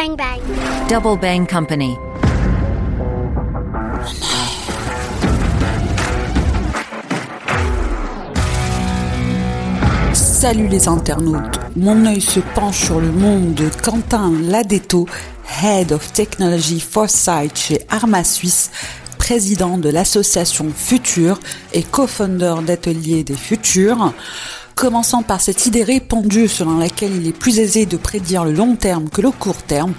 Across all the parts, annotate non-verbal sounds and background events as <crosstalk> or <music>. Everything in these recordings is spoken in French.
Bang bang. Double Bang Company. Salut les internautes, mon œil se penche sur le monde de Quentin Ladetto, Head of Technology Foresight chez Arma Suisse, président de l'association Future et co-founder d'Atelier des Futurs. Commençant par cette idée répandue selon laquelle il est plus aisé de prédire le long terme que le court terme,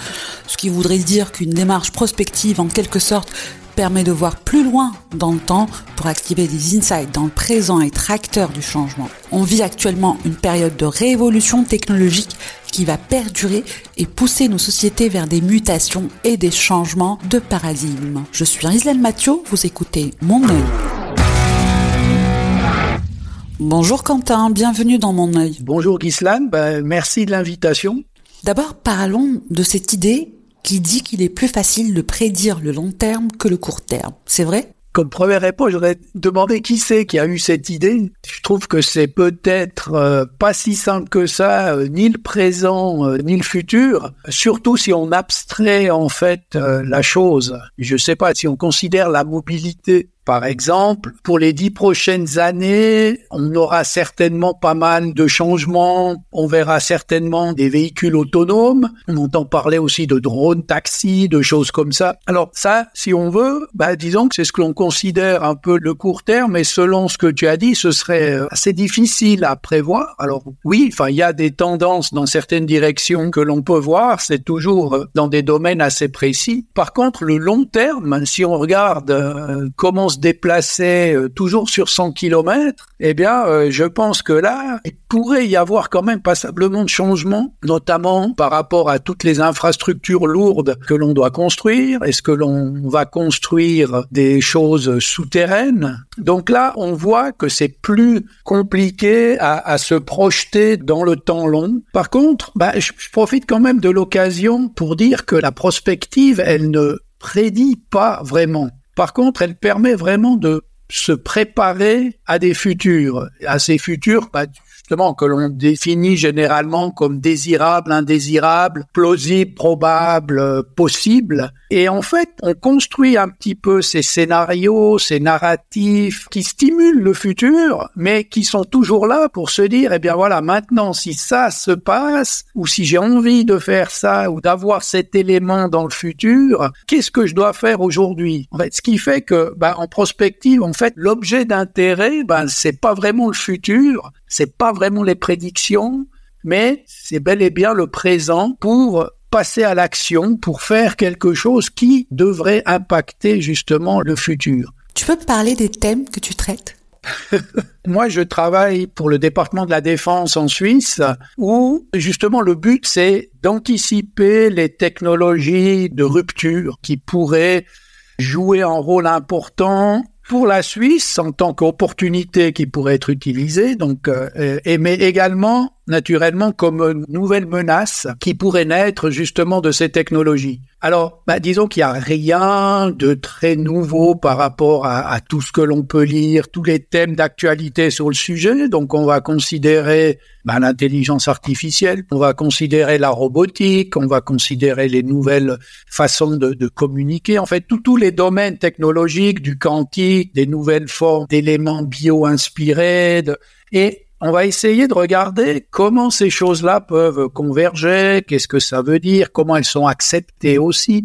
ce qui voudrait dire qu'une démarche prospective en quelque sorte permet de voir plus loin dans le temps pour activer des insights dans le présent et être acteur du changement. On vit actuellement une période de révolution technologique qui va perdurer et pousser nos sociétés vers des mutations et des changements de paradigme. Je suis Islaine Mathieu, vous écoutez Mon œil. Bonjour Quentin, bienvenue dans Mon œil. Bonjour Ghislaine, ben, merci de l'invitation. D'abord parlons de cette idée qui dit qu'il est plus facile de prédire le long terme que le court terme. C'est vrai? Comme première réponse, j'aurais demandé qui c'est qui a eu cette idée. Je trouve que c'est peut-être euh, pas si simple que ça, euh, ni le présent, euh, ni le futur. Surtout si on abstrait en fait la chose. Je sais pas si on considère la mobilité par exemple, pour les dix prochaines années, on aura certainement pas mal de changements. On verra certainement des véhicules autonomes. On entend parler aussi de drones, taxis, de choses comme ça. Alors ça, si on veut, bah, disons que c'est ce que l'on considère un peu le court terme. Et selon ce que tu as dit, ce serait euh, assez difficile à prévoir. Alors oui, enfin, il y a des tendances dans certaines directions que l'on peut voir. C'est toujours euh, dans des domaines assez précis. Par contre, le long terme, si on regarde euh, comment se déplacer euh, toujours sur 100 km, eh bien, euh, je pense que là, il pourrait y avoir quand même passablement de changements, notamment par rapport à toutes les infrastructures lourdes que l'on doit construire. Est-ce que l'on va construire des choses souterraines? Donc là, on voit que c'est plus compliqué à, à, se projeter dans le temps long. Par contre, bah, je, je profite quand même de l'occasion pour dire que la prospective, elle ne prédit pas vraiment. Par contre, elle permet vraiment de se préparer à des futurs, à ces futurs, bah, que l'on définit généralement comme désirable, indésirable, plausible, probable, euh, possible. Et en fait, on construit un petit peu ces scénarios, ces narratifs qui stimulent le futur, mais qui sont toujours là pour se dire, eh bien voilà, maintenant, si ça se passe, ou si j'ai envie de faire ça, ou d'avoir cet élément dans le futur, qu'est-ce que je dois faire aujourd'hui? En fait, ce qui fait que, bah, en prospective, en fait, l'objet d'intérêt, ben, c'est pas vraiment le futur, c'est pas vraiment les prédictions, mais c'est bel et bien le présent pour passer à l'action, pour faire quelque chose qui devrait impacter justement le futur. Tu peux parler des thèmes que tu traites? <laughs> Moi, je travaille pour le département de la défense en Suisse, où justement le but, c'est d'anticiper les technologies de rupture qui pourraient jouer un rôle important pour la Suisse en tant qu'opportunité qui pourrait être utilisée, donc, euh, et, mais également naturellement comme nouvelle menace qui pourrait naître justement de ces technologies. Alors, bah, disons qu'il n'y a rien de très nouveau par rapport à, tout ce que l'on peut lire, tous les thèmes d'actualité sur le sujet. Donc, on va considérer bah, l'intelligence artificielle, on va considérer la robotique, on va considérer les nouvelles façons de communiquer. En fait, tous les domaines technologiques, du quantique, des nouvelles formes d'éléments bio-inspirés. Et on va essayer de regarder comment ces choses-là peuvent converger, qu'est-ce que ça veut dire, comment elles sont acceptées aussi.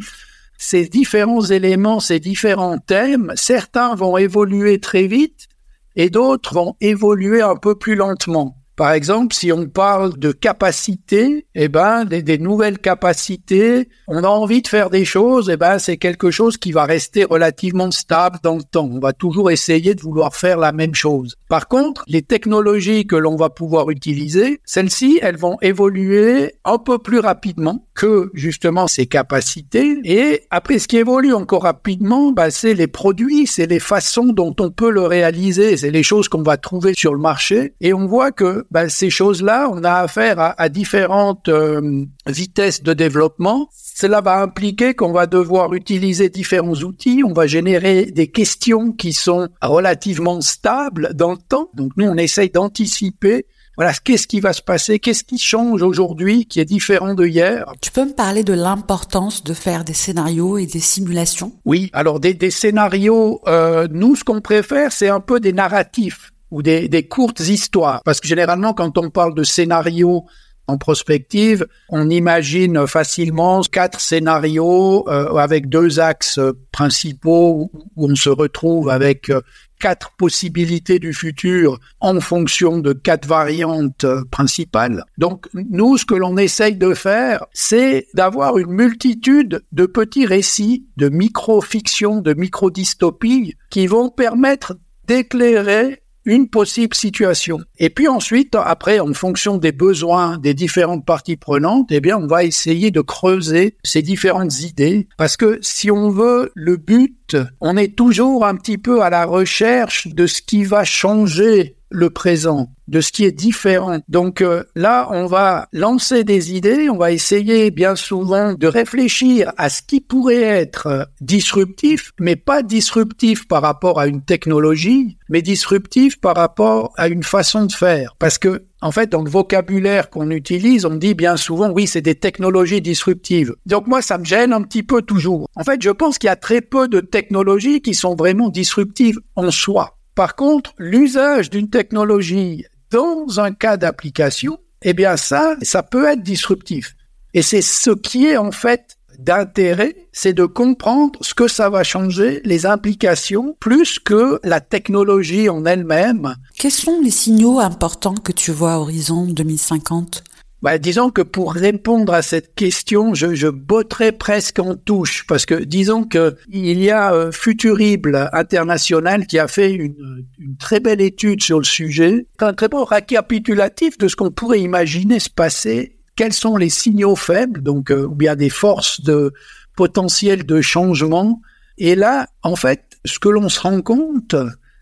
Ces différents éléments, ces différents thèmes, certains vont évoluer très vite et d'autres vont évoluer un peu plus lentement. Par exemple, si on parle de capacité, eh ben, des, nouvelles capacités, on a envie de faire des choses, eh ben, c'est quelque chose qui va rester relativement stable dans le temps. On va toujours essayer de vouloir faire la même chose. Par contre, les technologies que l'on va pouvoir utiliser, celles-ci, elles vont évoluer un peu plus rapidement que justement ces capacités. Et après, ce qui évolue encore rapidement, ben, c'est les produits, c'est les façons dont on peut le réaliser, c'est les choses qu'on va trouver sur le marché. Et on voit que ben, ces choses-là, on a affaire à, différentes euh, vitesses de développement. Cela va impliquer qu'on va devoir utiliser différents outils, on va générer des questions qui sont relativement stables dans le temps. Donc nous, on essaye d'anticiper voilà, qu'est-ce qui va se passer, qu'est-ce qui change aujourd'hui qui est différent de hier. Tu peux me parler de l'importance de faire des scénarios et des simulations? Oui, alors des, des scénarios, euh, nous ce qu'on préfère, c'est un peu des narratifs ou des, des courtes histoires, parce que généralement quand on parle de scénarios en prospective, on imagine facilement quatre scénarios euh, avec deux axes principaux où on se retrouve avec euh, quatre possibilités du futur en fonction de quatre variantes euh, principales. Donc nous, ce que l'on essaye de faire, c'est d'avoir une multitude de petits récits, de micro-fictions, de micro-dystopies qui vont permettre d'éclairer une possible situation. Et puis ensuite, après, en fonction des besoins des différentes parties prenantes, eh bien, on va essayer de creuser ces différentes idées. Parce que si on veut le but, on est toujours un petit peu à la recherche de ce qui va changer le présent, de ce qui est différent. Donc euh, là, on va lancer des idées, on va essayer bien souvent de réfléchir à ce qui pourrait être disruptif, mais pas disruptif par rapport à une technologie, mais disruptif par rapport à une façon de faire. Parce que en fait, dans le vocabulaire qu'on utilise, on dit bien souvent, oui, c'est des technologies disruptives. Donc moi, ça me gêne un petit peu toujours. En fait, je pense qu'il y a très peu de technologies qui sont vraiment disruptives en soi. Par contre, l'usage d'une technologie dans un cas d'application, eh bien ça, ça peut être disruptif. Et c'est ce qui est en fait d'intérêt, c'est de comprendre ce que ça va changer, les implications, plus que la technologie en elle-même. Quels sont les signaux importants que tu vois à horizon 2050 bah, disons que pour répondre à cette question, je, je botterai presque en touche parce que disons que il y a euh, Futurible International qui a fait une, une, très belle étude sur le sujet, un très bon récapitulatif de ce qu'on pourrait imaginer se passer, quels sont les signaux faibles, donc euh, ou bien des forces de potentiel de changement. Et là, en fait, ce que l'on se rend compte,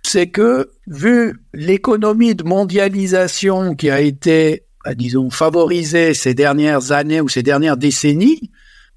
c'est que vu l'économie de mondialisation qui a été bah, disons, favorisé ces dernières années ou ces dernières décennies,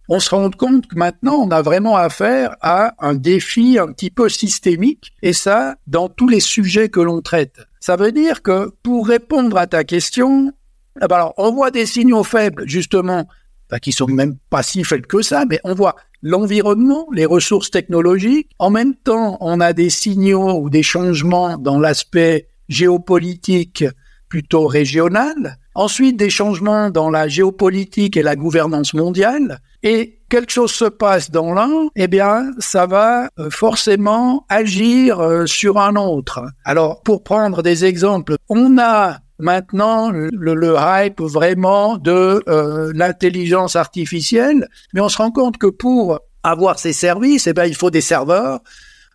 on se rend compte que maintenant, on a vraiment affaire à un défi un petit peu systémique, et ça, dans tous les sujets que l'on traite. Ça veut dire que pour répondre à ta question, eh ben alors, on voit des signaux faibles, justement, bah, qui sont même pas si faibles que ça, mais on voit l'environnement, les ressources technologiques. En même temps, on a des signaux ou des changements dans l'aspect géopolitique plutôt régional. Ensuite, des changements dans la géopolitique et la gouvernance mondiale. Et quelque chose se passe dans l'un, eh bien, ça va euh, forcément agir euh, sur un autre. Alors, pour prendre des exemples, on a maintenant le, le hype vraiment de euh, l'intelligence artificielle, mais on se rend compte que pour avoir ces services, eh bien, il faut des serveurs.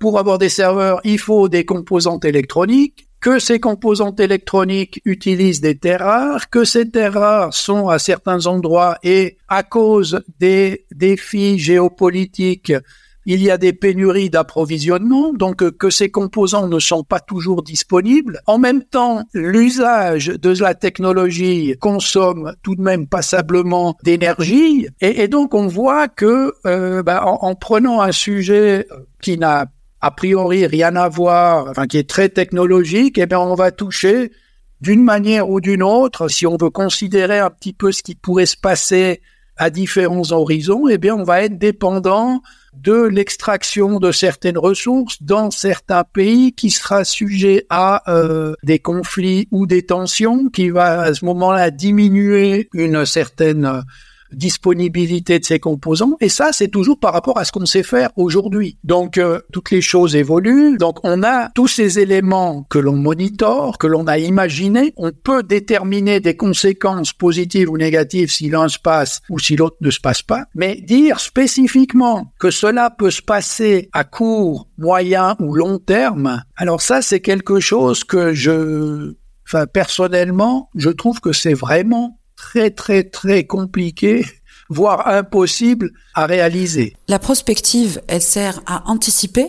Pour avoir des serveurs, il faut des composantes électroniques que ces composantes électroniques utilisent des terres rares, que ces terres rares sont à certains endroits et à cause des défis géopolitiques, il y a des pénuries d'approvisionnement, donc que ces composants ne sont pas toujours disponibles. En même temps, l'usage de la technologie consomme tout de même passablement d'énergie, et, donc on voit que euh, bah, en, en, prenant un sujet qui n'a a priori rien à voir, enfin qui est très technologique, eh bien on va toucher d'une manière ou d'une autre, si on veut considérer un petit peu ce qui pourrait se passer à différents horizons, eh bien on va être dépendant de l'extraction de certaines ressources dans certains pays qui sera sujet à euh, des conflits ou des tensions, qui va à ce moment-là diminuer une certaine disponibilité de ces composants. Et ça, c'est toujours par rapport à ce qu'on sait faire aujourd'hui. Donc, euh, toutes les choses évoluent. Donc, on a tous ces éléments que l'on monitore, que l'on a imaginés. On peut déterminer des conséquences positives ou négatives si l'un se passe ou si l'autre ne se passe pas. Mais dire spécifiquement que cela peut se passer à court, moyen ou long terme, alors ça, c'est quelque chose que je, enfin, personnellement, je trouve que c'est vraiment très très très compliqué <laughs> voire impossible à réaliser. La prospective, elle sert à anticiper.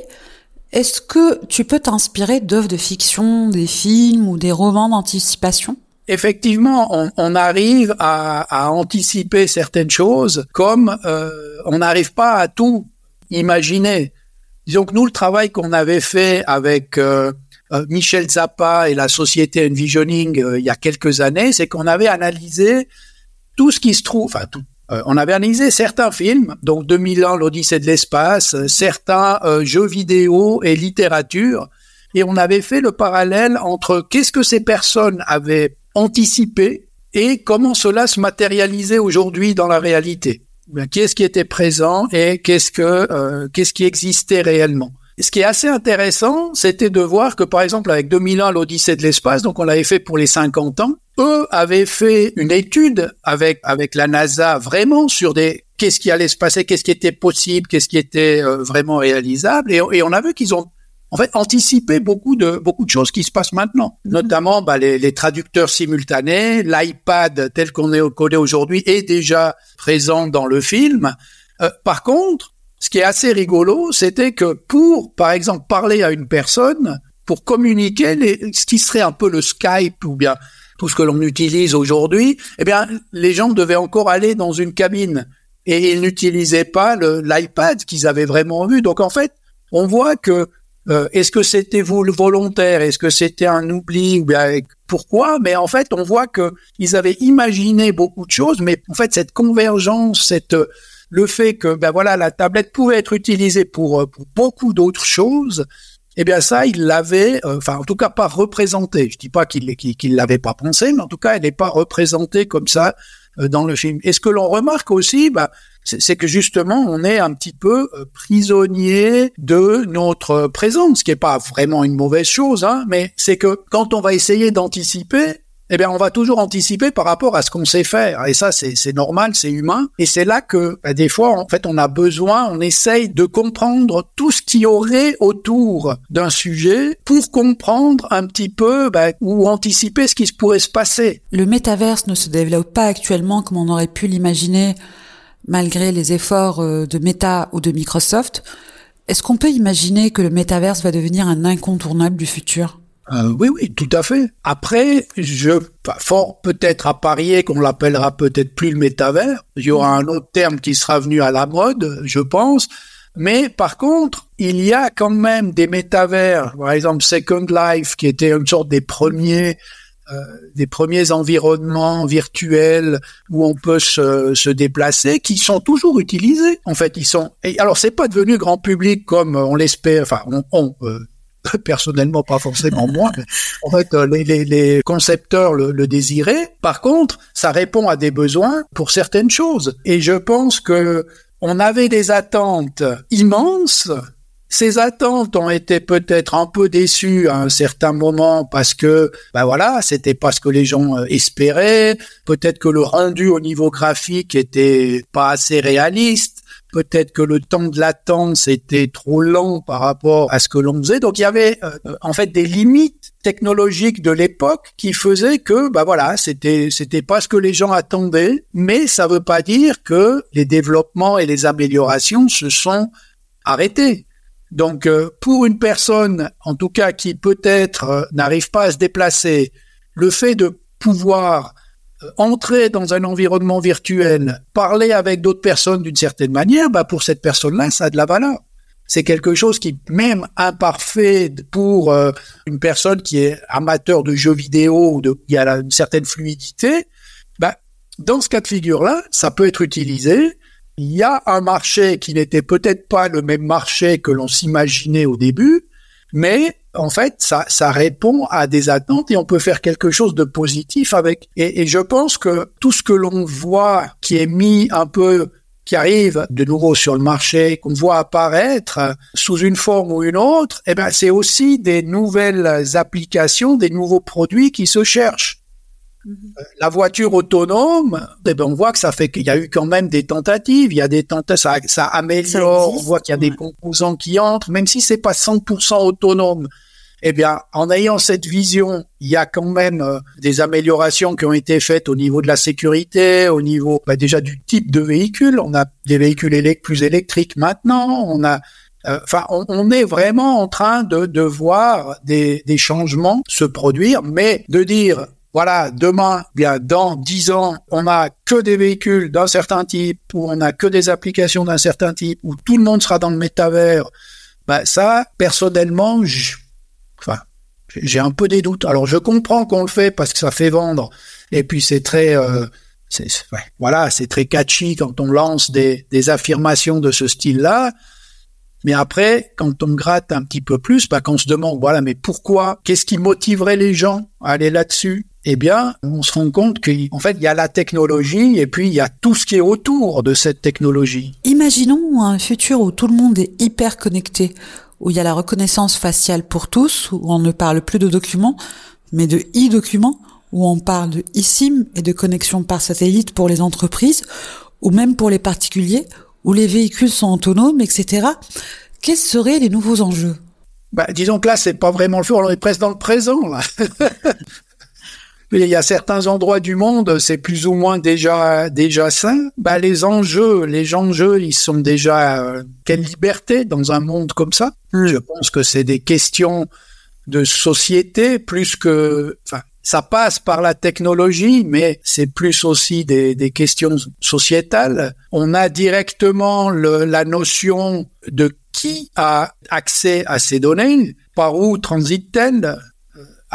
Est-ce que tu peux t'inspirer d'œuvres de fiction, des films ou des romans d'anticipation? Effectivement, on, arrive à, anticiper certaines choses, comme euh, on n'arrive pas à tout imaginer. Disons que nous, le travail qu'on avait fait avec euh, euh, Michel Zappa et la société Envisioning euh, il y a quelques années, c'est qu'on avait analysé tout ce qui se trouve, enfin tout, on avait analysé certains films, donc 2001, l'Odyssée de l'espace, certains jeux vidéo et littérature, et on avait fait le parallèle entre qu'est-ce que ces personnes avaient anticipé et comment cela se matérialisait aujourd'hui dans la réalité. Qu'est-ce qui était présent et qu'est-ce que qu'est-ce qui existait réellement. Ce qui est assez intéressant, c'était de voir que, par exemple, avec 2001, l'Odyssée de l'espace, donc on l'avait fait pour les 50 ans, eux avaient fait une étude avec, avec la NASA vraiment sur des, qu'est-ce qui allait se passer, qu'est-ce qui était possible, qu'est-ce qui était euh, vraiment réalisable. Et, et, on a vu qu'ils ont, en fait, anticipé beaucoup de, beaucoup de choses qui se passent maintenant. Mm-hmm. Notamment, bah, les, les, traducteurs simultanés, l'iPad tel qu'on est codé aujourd'hui est déjà présent dans le film. Euh, par contre, ce qui est assez rigolo, c'était que pour, par exemple, parler à une personne, pour communiquer, les, ce qui serait un peu le Skype ou bien tout ce que l'on utilise aujourd'hui, eh bien, les gens devaient encore aller dans une cabine. Et ils n'utilisaient pas l'iPad qu'ils avaient vraiment vu. Donc en fait, on voit que euh, est-ce que c'était volontaire, est-ce que c'était un oubli ou bien pourquoi? Mais en fait, on voit que ils avaient imaginé beaucoup de choses, mais en fait cette convergence, cette le fait que ben voilà la tablette pouvait être utilisée pour, euh, pour beaucoup d'autres choses, eh bien ça il l'avait, euh, enfin en tout cas pas représenté. Je dis pas qu'il qu'il l'avait pas pensé, mais en tout cas elle n'est pas représentée comme ça euh, dans le film. Et ce que l'on remarque aussi, bah, c'est que justement on est un petit peu prisonnier de notre présence, ce qui est pas vraiment une mauvaise chose, hein, mais c'est que quand on va essayer d'anticiper, eh bien, on va toujours anticiper par rapport à ce qu'on sait faire. Et ça, c'est normal, c'est humain. Et c'est là que, bah, des fois, en fait, on a besoin, on essaye de comprendre tout ce qui aurait autour d'un sujet pour comprendre un petit peu bah, ou anticiper ce qui pourrait se passer. Le métaverse ne se développe pas actuellement comme on aurait pu l'imaginer malgré les efforts euh, de Meta ou de Microsoft. Est-ce qu'on peut imaginer que le métaverse va devenir un incontournable du futur? Euh, oui, oui, tout à fait. Après, je fort peut-être à parier qu'on l'appellera peut-être plus le métavers. Il y aura un autre terme qui sera venu à la mode, je pense. Mais par contre, il y a quand même des métavers, par exemple Second Life, qui était une sorte des premiers euh, des premiers environnements virtuels où on peut se, se, déplacer, qui sont toujours utilisés. En fait, ils sont. Et alors, c'est pas devenu grand public comme on l'espère. Enfin, on, on euh, <laughs> personnellement pas forcément moi, en fait euh, les, les, les concepteurs le, le, désiraient. Par contre, ça répond à des besoins pour certaines choses. Et je pense que on avait des attentes immenses. Ces attentes ont été peut-être un peu déçues à un certain moment parce que, ben voilà, c'était pas ce que les gens euh, espéraient. Peut-être que le rendu au niveau graphique était pas assez réaliste peut-être que le temps de latence était trop lent par rapport à ce que l'on faisait. Donc il y avait euh, en fait des limites technologiques de l'époque qui faisaient que bah voilà, c'était c'était pas ce que les gens attendaient, mais ça veut pas dire que les développements et les améliorations se sont arrêtés. Donc euh, pour une personne en tout cas qui peut-être euh, n'arrive pas à se déplacer, le fait de pouvoir entrer dans un environnement virtuel, parler avec d'autres personnes d'une certaine manière, bah pour cette personne-là, ça a de la valeur. C'est quelque chose qui, même imparfait pour euh, une personne qui est amateur de jeux vidéo ou de, qui a une certaine fluidité, bah, dans ce cas de figure-là, ça peut être utilisé. Il y a un marché qui n'était peut-être pas le même marché que l'on s'imaginait au début, mais en fait, ça, répond à des attentes et on peut faire quelque chose de positif avec. Et, et je pense que tout ce que l'on voit qui est mis un peu qui arrive de nouveau sur le marché, qu'on voit apparaître sous une forme ou une autre, eh ben, c'est aussi des nouvelles applications, des nouveaux produits qui se cherchent. Mhm. La voiture autonome, eh ben, on voit que ça fait qu'il y a eu quand même des tentatives, il y a des tentatives, ça, ça améliore, on voit qu'il y a des composants qui entrent, même si c'est pas 100% autonome. Eh bien, en ayant cette vision, il y a quand même euh, des améliorations qui ont été faites au niveau de la sécurité, au niveau bah, déjà du type de véhicule. On a des véhicules plus électriques maintenant. On a euh, Enfin, on, est vraiment en train de, de voir des, des changements se produire, mais de dire voilà, demain, bien dans dix ans, on n'a que des véhicules d'un certain type, ou on n'a que des applications d'un certain type, où tout le monde sera dans le métavers. Bah ça, personnellement, J'ai un peu des doutes. Alors je comprends qu'on le fait parce que ça fait vendre. Et puis c'est très, euh, voilà, c'est très catchy quand on lance des, des affirmations de ce style-là. Mais après, quand on gratte un petit peu plus, bah, qu'on se demande, voilà, mais pourquoi? Qu'est-ce qui motiverait les gens à aller là-dessus? Eh bien, on se rend compte qu'en fait, il y a la technologie et puis il y a tout ce qui est autour de cette technologie. Imaginons un futur où tout le monde est hyper connecté, où il y a la reconnaissance faciale pour tous, où on ne parle plus de documents, mais de e-documents, où on parle de eSIM et de connexion par satellite pour les entreprises, ou même pour les particuliers, où les véhicules sont autonomes, etc. Quels seraient les nouveaux enjeux? Bah, Disons que là, c'est pas vraiment le futur, on est presque dans le présent. Là. <laughs> Il y a certains endroits du monde, c'est plus ou moins déjà déjà ça. Bah, les enjeux, les enjeux, ils sont déjà euh, quelle liberté dans un monde comme ça? Hmm. Je pense que c'est des questions de société plus que, enfin, ça passe par la technologie, mais c'est plus aussi des, des, questions sociétales. On a directement le, la notion de qui a accès à ces données, par où transitent-elles?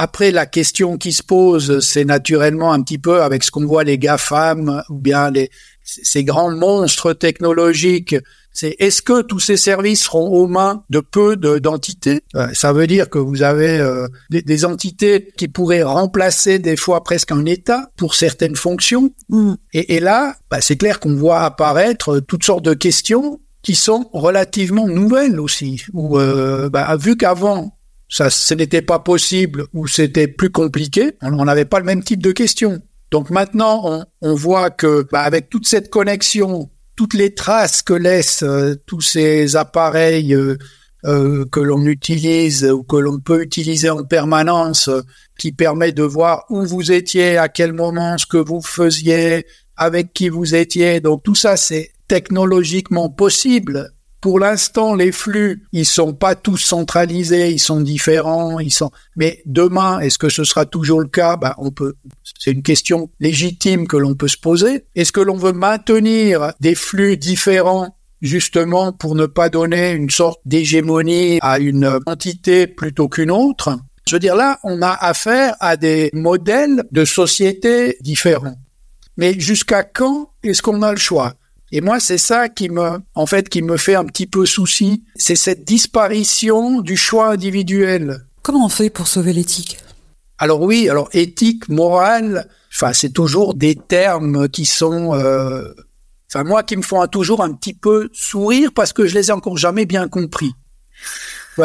Après, la question qui se pose, c'est naturellement un petit peu avec ce qu'on voit les GAFAM ou bien les, ces grands monstres technologiques c'est est-ce que tous ces services seront aux mains de peu d'entités? Euh, Ça veut dire que vous avez euh, des, entités qui pourraient remplacer des fois presque un État pour certaines fonctions. Mm. Et, là, bah, c'est clair qu'on voit apparaître toutes sortes de questions qui sont relativement nouvelles aussi. Ou euh, bah, vu qu'avant ça, ce n'était pas possible ou c'était plus compliqué, on n'avait pas le même type de questions. Donc maintenant, on, on voit que bah, avec toute cette connexion toutes les traces que laissent euh, tous ces appareils euh, euh, que l'on utilise ou que l'on peut utiliser en permanence, qui permet de voir où vous étiez, à quel moment, ce que vous faisiez, avec qui vous étiez. Donc tout ça, c'est technologiquement possible. Pour l'instant, les flux, ils sont pas tous centralisés, ils sont différents, ils sont. Mais demain, est-ce que ce sera toujours le cas? Ben, on peut. C'est une question légitime que l'on peut se poser. Est-ce que l'on veut maintenir des flux différents justement pour ne pas donner une sorte d'hégémonie à une entité plutôt qu'une autre? Je veux dire, là, on a affaire à des modèles de société différents. Mais jusqu'à quand est-ce qu'on a le choix? Et moi, c'est ça qui me, en fait, qui me fait un petit peu souci. C'est cette disparition du choix individuel. Comment on fait pour sauver l'éthique? Alors oui, alors éthique, morale, enfin, c'est toujours des termes qui sont, euh, enfin, moi, qui me font toujours un petit peu sourire parce que je les ai encore jamais bien compris.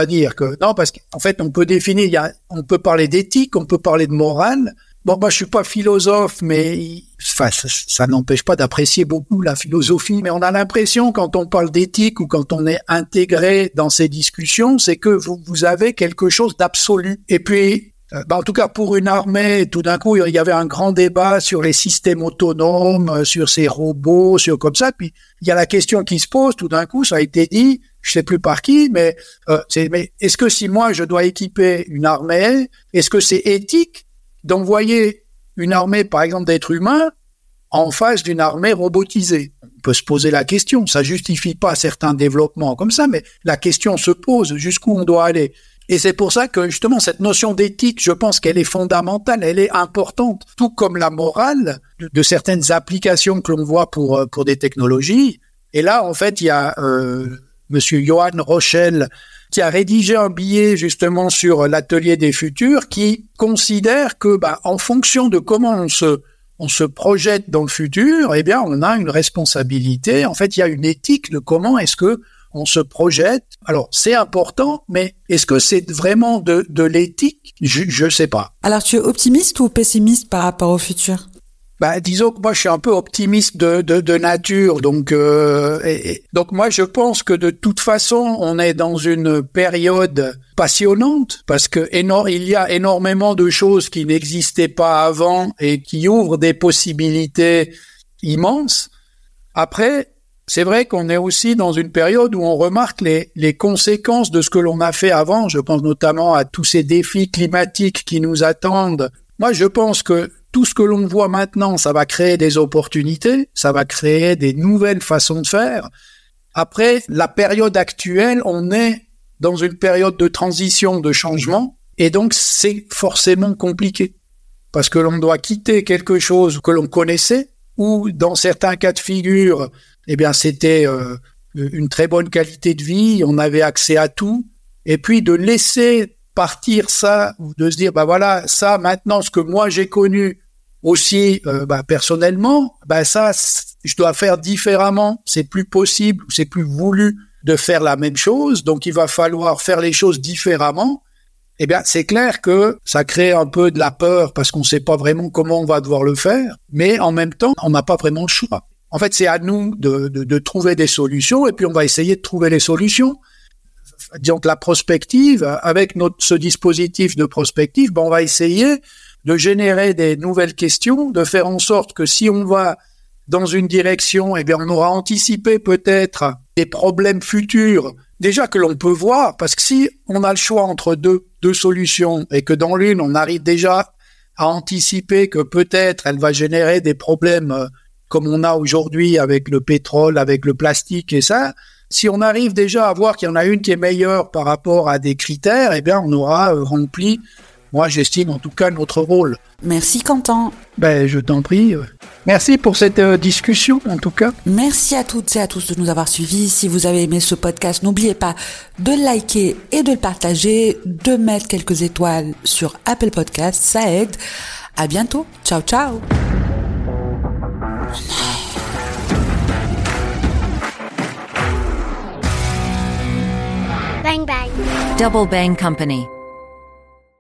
Dire que non, parce qu'en fait, on peut définir, il y a, on peut parler d'éthique, on peut parler de morale, Bon, moi, je suis pas philosophe, mais ça, n'empêche pas d'apprécier beaucoup la philosophie. Mais on a l'impression, quand on parle d'éthique ou quand on est intégré dans ces discussions, c'est que vous, avez quelque chose d'absolu. Et puis, euh, bah, en tout cas, pour une armée, tout d'un coup, il y avait un grand débat sur les systèmes autonomes, euh, sur ces robots, sur comme ça. Puis, il y a la question qui se pose, tout d'un coup, ça a été dit, je sais plus par qui, mais, euh, est-ce que si moi, je dois équiper une armée, est-ce que c'est éthique d'envoyer une armée, par exemple, d'êtres humains en face d'une armée robotisée. On peut se poser la question, ça justifie pas certains développements comme ça, mais la question se pose jusqu'où on doit aller. Et c'est pour ça que justement cette notion d'éthique, je pense qu'elle est fondamentale, elle est importante, tout comme la morale de, certaines applications que l'on voit pour euh, pour des technologies. Et là, en fait, il y a euh, Monsieur Johan Rochelle qui a rédigé un billet justement sur l'atelier des futurs qui considère que bah, en fonction de comment on se on se projette dans le futur, eh bien on a une responsabilité. En fait, il y a une éthique de comment est-ce que on se projette. Alors c'est important, mais est-ce que c'est vraiment de, de l'éthique? Je ne sais pas. Alors tu es optimiste ou pessimiste par rapport au futur? Bah, disons que moi je suis un peu optimiste de, de, de nature, donc euh, donc moi je pense que de toute façon on est dans une période passionnante parce que il y a énormément de choses qui n'existaient pas avant et qui ouvrent des possibilités immenses. Après, c'est vrai qu'on est aussi dans une période où on remarque les, les conséquences de ce que l'on a fait avant. Je pense notamment à tous ces défis climatiques qui nous attendent. Moi, je pense que tout ce que l'on voit maintenant, ça va créer des opportunités, ça va créer des nouvelles façons de faire. Après, la période actuelle, on est dans une période de transition, de changement. Et donc, c'est forcément compliqué. Parce que l'on doit quitter quelque chose que l'on connaissait, ou dans certains cas de figure, eh bien, c'était euh, une très bonne qualité de vie, on avait accès à tout, et puis de laisser partir ça, de se dire, bah voilà, ça, maintenant, ce que moi j'ai connu aussi euh, bah, personnellement, bah ça, je dois faire différemment, c'est plus possible, c'est plus voulu de faire la même chose, donc il va falloir faire les choses différemment. Eh bien, c'est clair que ça crée un peu de la peur parce qu'on ne sait pas vraiment comment on va devoir le faire, mais en même temps, on n'a pas vraiment le choix. En fait, c'est à nous de, de, de, trouver des solutions et puis on va essayer de trouver les solutions. Que la prospective, avec notre, ce dispositif de prospective, ben on va essayer de générer des nouvelles questions, de faire en sorte que si on va dans une direction, eh bien, on aura anticipé peut-être des problèmes futurs, déjà que l'on peut voir, parce que si on a le choix entre deux, deux solutions et que dans l'une, on arrive déjà à anticiper que peut-être elle va générer des problèmes euh, comme on a aujourd'hui avec le pétrole, avec le plastique et ça, si on arrive déjà à voir qu'il y en a une qui est meilleure par rapport à des critères, eh bien, on aura euh, rempli moi, j'estime en tout cas notre rôle. Merci Quentin. Ben, je t'en prie. Merci pour cette euh, discussion, en tout cas. Merci à toutes et à tous de nous avoir suivis. Si vous avez aimé ce podcast, n'oubliez pas de liker et de le partager, de mettre quelques étoiles sur Apple Podcast, ça aide. À bientôt. Ciao, ciao. Bang bang. Double Bang Company.